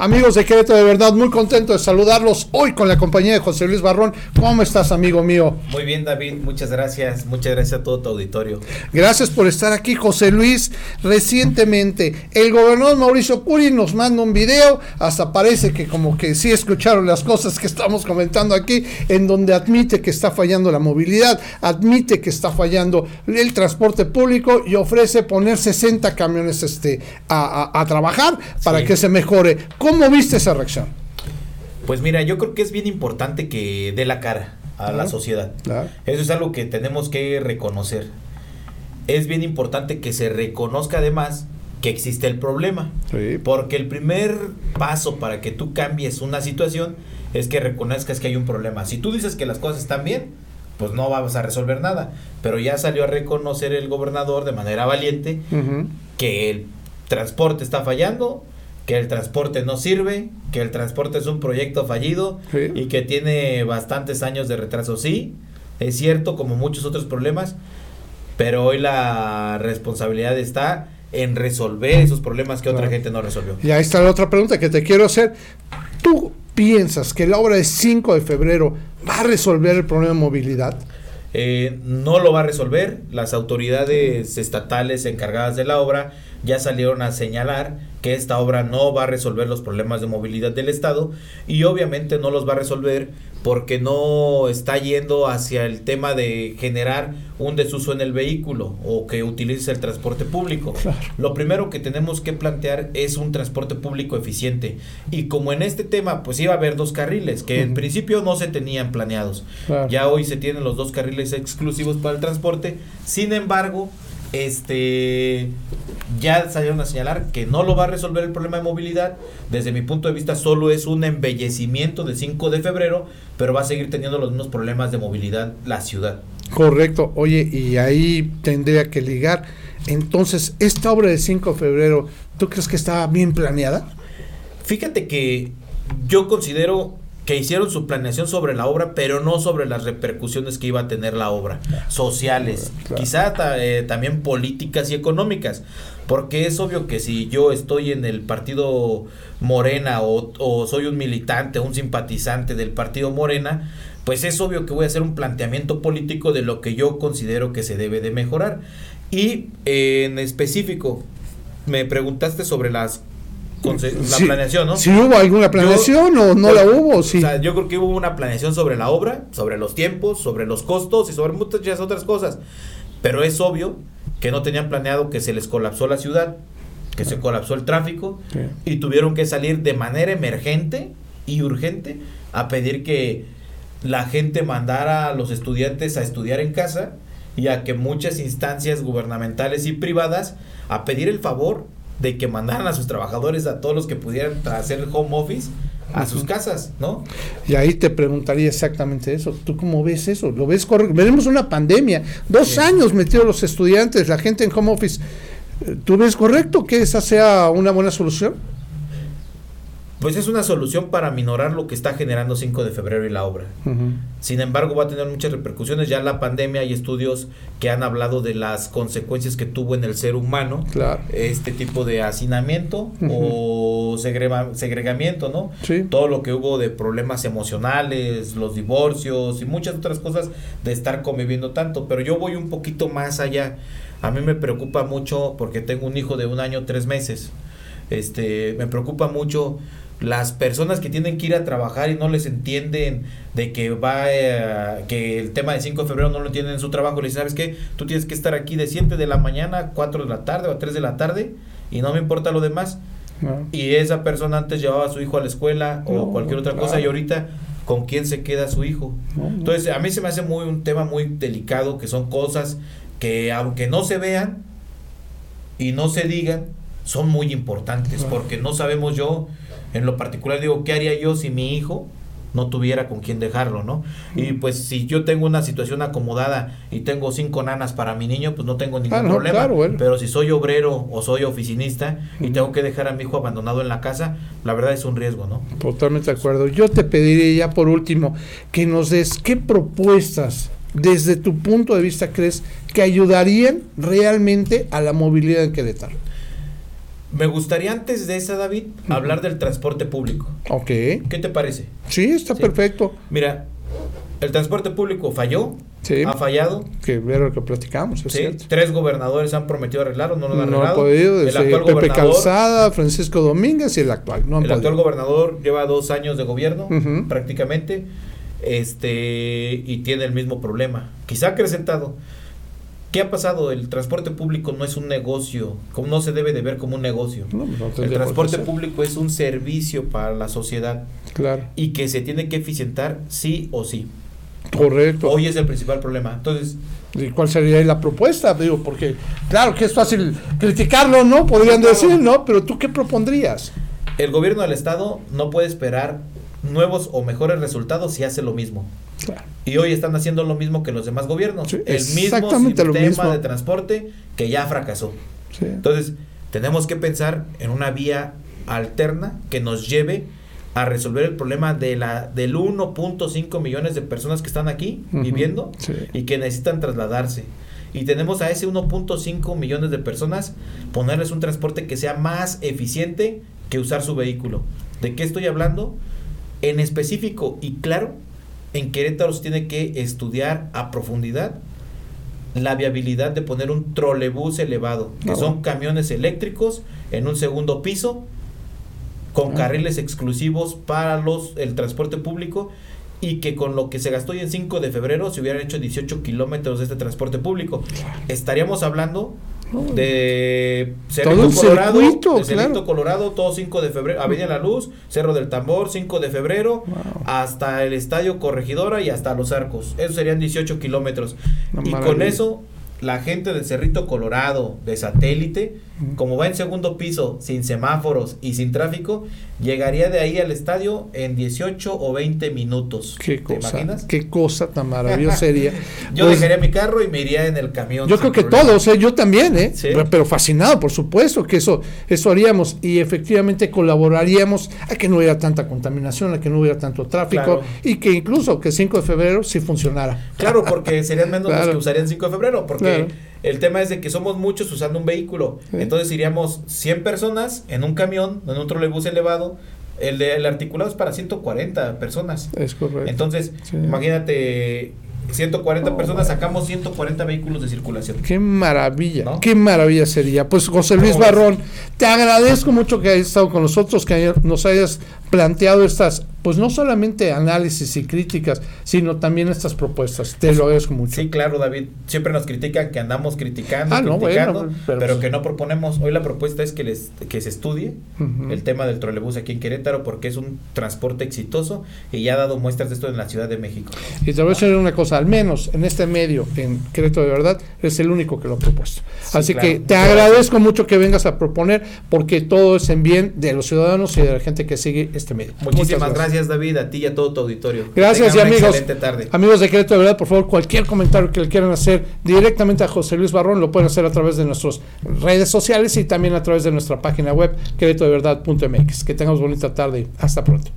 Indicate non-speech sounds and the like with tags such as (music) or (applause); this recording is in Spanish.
Amigos de Querétaro, de verdad, muy contento de saludarlos hoy con la compañía de José Luis Barrón. ¿Cómo estás, amigo mío? Muy bien, David, muchas gracias. Muchas gracias a todo tu auditorio. Gracias por estar aquí, José Luis. Recientemente, el gobernador Mauricio Curi nos manda un video, hasta parece que como que sí escucharon las cosas que estamos comentando aquí, en donde admite que está fallando la movilidad, admite que está fallando el transporte público y ofrece poner 60 camiones este, a, trabajar para que se mejore. ¿Cómo viste esa reacción? Pues mira, yo creo que es bien importante que dé la cara a la sociedad. Eso es algo que tenemos que reconocer. Es bien importante que se reconozca además que existe el problema. Porque el primer paso para que tú cambies una situación es que reconozcas que hay un problema. Si tú dices que las cosas están bien, pues no vamos a resolver nada. Pero ya salió a reconocer el gobernador de manera valiente que el transporte está fallando, que el transporte no sirve, que el transporte es un proyecto fallido y que tiene bastantes años de retraso. Sí, es cierto, como muchos otros problemas, pero hoy la responsabilidad está en resolver esos problemas que otra gente no resolvió. Y ahí está la otra pregunta que te quiero hacer. ¿Tú piensas que la obra de 5 de febrero va a resolver el problema de movilidad? Eh, no lo va a resolver. Las autoridades estatales encargadas de la obra ya salieron a señalar que esta obra no va a resolver los problemas de movilidad del Estado y obviamente no los va a resolver porque no está yendo hacia el tema de generar un desuso en el vehículo o que utilice el transporte público. Lo primero que tenemos que plantear es un transporte público eficiente y como en este tema pues iba a haber dos carriles que en principio no se tenían planeados. Ya hoy se tienen los dos carriles exclusivos para el transporte. Sin embargo, este ya salieron a señalar que no lo va a resolver el problema de movilidad. Desde mi punto de vista, solo es un embellecimiento de 5 de febrero, pero va a seguir teniendo los mismos problemas de movilidad la ciudad. Correcto. Oye, y ahí tendría que ligar. Entonces, esta obra de 5 de febrero, ¿tú crees que está bien planeada? Fíjate que yo considero que hicieron su planeación sobre la obra, pero no sobre las repercusiones que iba a tener la obra, sociales, quizá eh, también políticas y económicas, porque es obvio que si yo estoy en el partido Morena o, o soy un militante, un simpatizante del partido Morena, pues es obvio que voy a hacer un planteamiento político de lo que yo considero que se debe de mejorar. Y en específico, me preguntaste sobre las la planeación, ¿no? Si hubo alguna planeación o no la hubo, sí. yo creo que hubo una planeación sobre la obra, sobre los tiempos, sobre los costos y sobre muchas otras cosas. Pero es obvio que no tenían planeado que se les colapsó la ciudad, que se colapsó el tráfico y tuvieron que salir de manera emergente y urgente a pedir que la gente mandara a los estudiantes a estudiar en casa y a que muchas instancias gubernamentales y privadas a pedir el favor de que mandaran a sus trabajadores, a todos los que pudieran hacer home office, a sus casas, ¿no? Y ahí te preguntaría exactamente eso. ¿Tú cómo ves eso? ¿Lo ves correcto? Veremos una pandemia. Dos años metidos los estudiantes, la gente en home office. ¿Tú ves correcto que esa sea una buena solución? Pues es una solución para minorar lo que está generando 5 de febrero y la obra. Sin embargo, va a tener muchas repercusiones. Ya la pandemia hay estudios que han hablado de las consecuencias que tuvo en el ser humano este tipo de hacinamiento o segregamiento, ¿no? Todo lo que hubo de problemas emocionales, los divorcios y muchas otras cosas de estar conviviendo tanto. Pero yo voy un poquito más allá. A mí me preocupa mucho porque tengo un hijo de un año, tres meses. Este, me preocupa mucho las personas que tienen que ir a trabajar y no les entienden de que va eh, que el tema de 5 de febrero no lo entienden en su trabajo, le dicen, ¿sabes qué? Tú tienes que estar aquí de 7 de la mañana a 4 de la tarde o a 3 de la tarde y no me importa lo demás. Y esa persona antes llevaba a su hijo a la escuela o cualquier otra cosa y ahorita con quién se queda su hijo. Entonces, a mí se me hace muy un tema muy delicado que son cosas que aunque no se vean y no se digan, son muy importantes porque no sabemos yo en lo particular digo, ¿qué haría yo si mi hijo no tuviera con quién dejarlo, ¿no? Y pues si yo tengo una situación acomodada y tengo cinco nanas para mi niño, pues no tengo ningún ah, problema. Pero si soy obrero o soy oficinista y tengo que dejar a mi hijo abandonado en la casa, la verdad es un riesgo, ¿no? Totalmente de acuerdo. Yo te pediría ya por último que nos des qué propuestas desde tu punto de vista crees que ayudarían realmente a la movilidad en Querétaro. Me gustaría antes de esa, David, hablar del transporte público. Ok. ¿Qué te parece? Sí, está Sí. perfecto. Mira, el transporte público falló, Sí. ha fallado. Que era lo que platicamos, es ¿sí? cierto. Tres gobernadores han prometido arreglarlo, no lo han No ha arreglado. podido, el desde actual Pepe gobernador, Calzada, Francisco Domínguez y el actual. No han el actual gobernador lleva dos años de gobierno, Ujú. prácticamente, este y tiene el mismo problema. Quizá acrecentado. ¿Qué ha pasado? El transporte público no es un negocio, como no se debe de ver como un negocio. No, no El transporte público es un servicio para la sociedad Claro, y que se tiene que eficientar sí o sí. correcto. Hoy es el principal problema. Entonces, ¿Y cuál sería la propuesta? Digo, porque claro que es fácil criticarlo, ¿no? Podrían Claro. decir, ¿no? Pero tú qué propondrías? el gobierno del estado no puede esperar nuevos o mejores resultados si hace lo mismo. Claro. Y hoy están haciendo lo mismo que los demás gobiernos. Sí, el mismo sistema mismo. de transporte que ya fracasó. Sí. Entonces, tenemos que pensar en una vía alterna que nos lleve a resolver el problema de la del 1.5 millones de personas que están aquí viviendo Sí. y que necesitan trasladarse. Y tenemos a ese 1.5 millones de personas ponerles un transporte que sea más eficiente que usar su vehículo. ¿De qué estoy hablando? En específico y claro, en Querétaro se tiene que estudiar a profundidad la viabilidad de poner un trolebús elevado, que son camiones eléctricos en un segundo piso con Ah. carriles exclusivos para los el transporte público y que con lo que se gastó hoy en 5 de febrero se hubieran hecho 18 kilómetros de este transporte público. Estaríamos hablando de Cerrito Colorado, circuito, de Cerrito claro. Colorado, todo 5 de febrero, Avenida La Luz, Cerro del Tambor, 5 de febrero, Wow. hasta el Estadio Corregidora y hasta Los Arcos. Eso serían 18 kilómetros. Y con eso, la gente de Cerrito Colorado, de satélite. Como va en segundo piso, sin semáforos y sin tráfico, llegaría de ahí al estadio en 18 o 20 minutos. Qué ¿Te cosa, imaginas? qué cosa tan maravillosa sería. (laughs) Yo Pues, dejaría mi carro y me iría en el camión. Yo creo que problema. todos, ¿eh? yo también, ¿eh? Sí. Pero, fascinado, por supuesto, que eso, eso haríamos y efectivamente colaboraríamos a que no hubiera tanta contaminación, a que no hubiera tanto tráfico Claro. y que incluso que 5 de febrero sí funcionara. Claro, porque (laughs) serían menos los que usarían 5 de febrero, porque Claro. El tema es de que somos muchos usando un vehículo. Sí. Entonces iríamos 100 personas en un camión, en un trolebús elevado. El, de, el articulado es para 140 personas. Es correcto. Entonces, Sí. imagínate, 140 Oh, personas, sacamos 140 vehículos de circulación. Qué maravilla, ¿No? qué maravilla sería. Pues José Luis. Barrón, te agradezco mucho que hayas estado con nosotros, que nos hayas planteado estas, pues no solamente análisis y críticas, sino también estas propuestas. Te lo agradezco mucho. Sí, claro, David. Siempre nos critican que andamos criticando, Ah, no, criticando, bueno, pero, pero- que no proponemos. Hoy la propuesta es que les que se estudie el tema del trolebús aquí en Querétaro porque es un transporte exitoso y ya ha dado muestras de esto en la Ciudad de México. Y te voy a decir una cosa, al menos en este medio, en Querétaro de verdad, es el único que lo ha propuesto. Sí, Así claro. que te agradezco mucho que vengas a proponer, porque todo es en bien de los ciudadanos y de la gente que sigue este medio. Muchísimas gracias. David, a ti y a todo tu auditorio. Gracias y amigos. Excelente tarde. Amigos de Querétaro de verdad, por favor, cualquier comentario que le quieran hacer directamente a José Luis Barrón lo pueden hacer a través de nuestras redes sociales y también a través de nuestra página web queretodeverdad.mx. Que tengamos bonita tarde. Hasta pronto.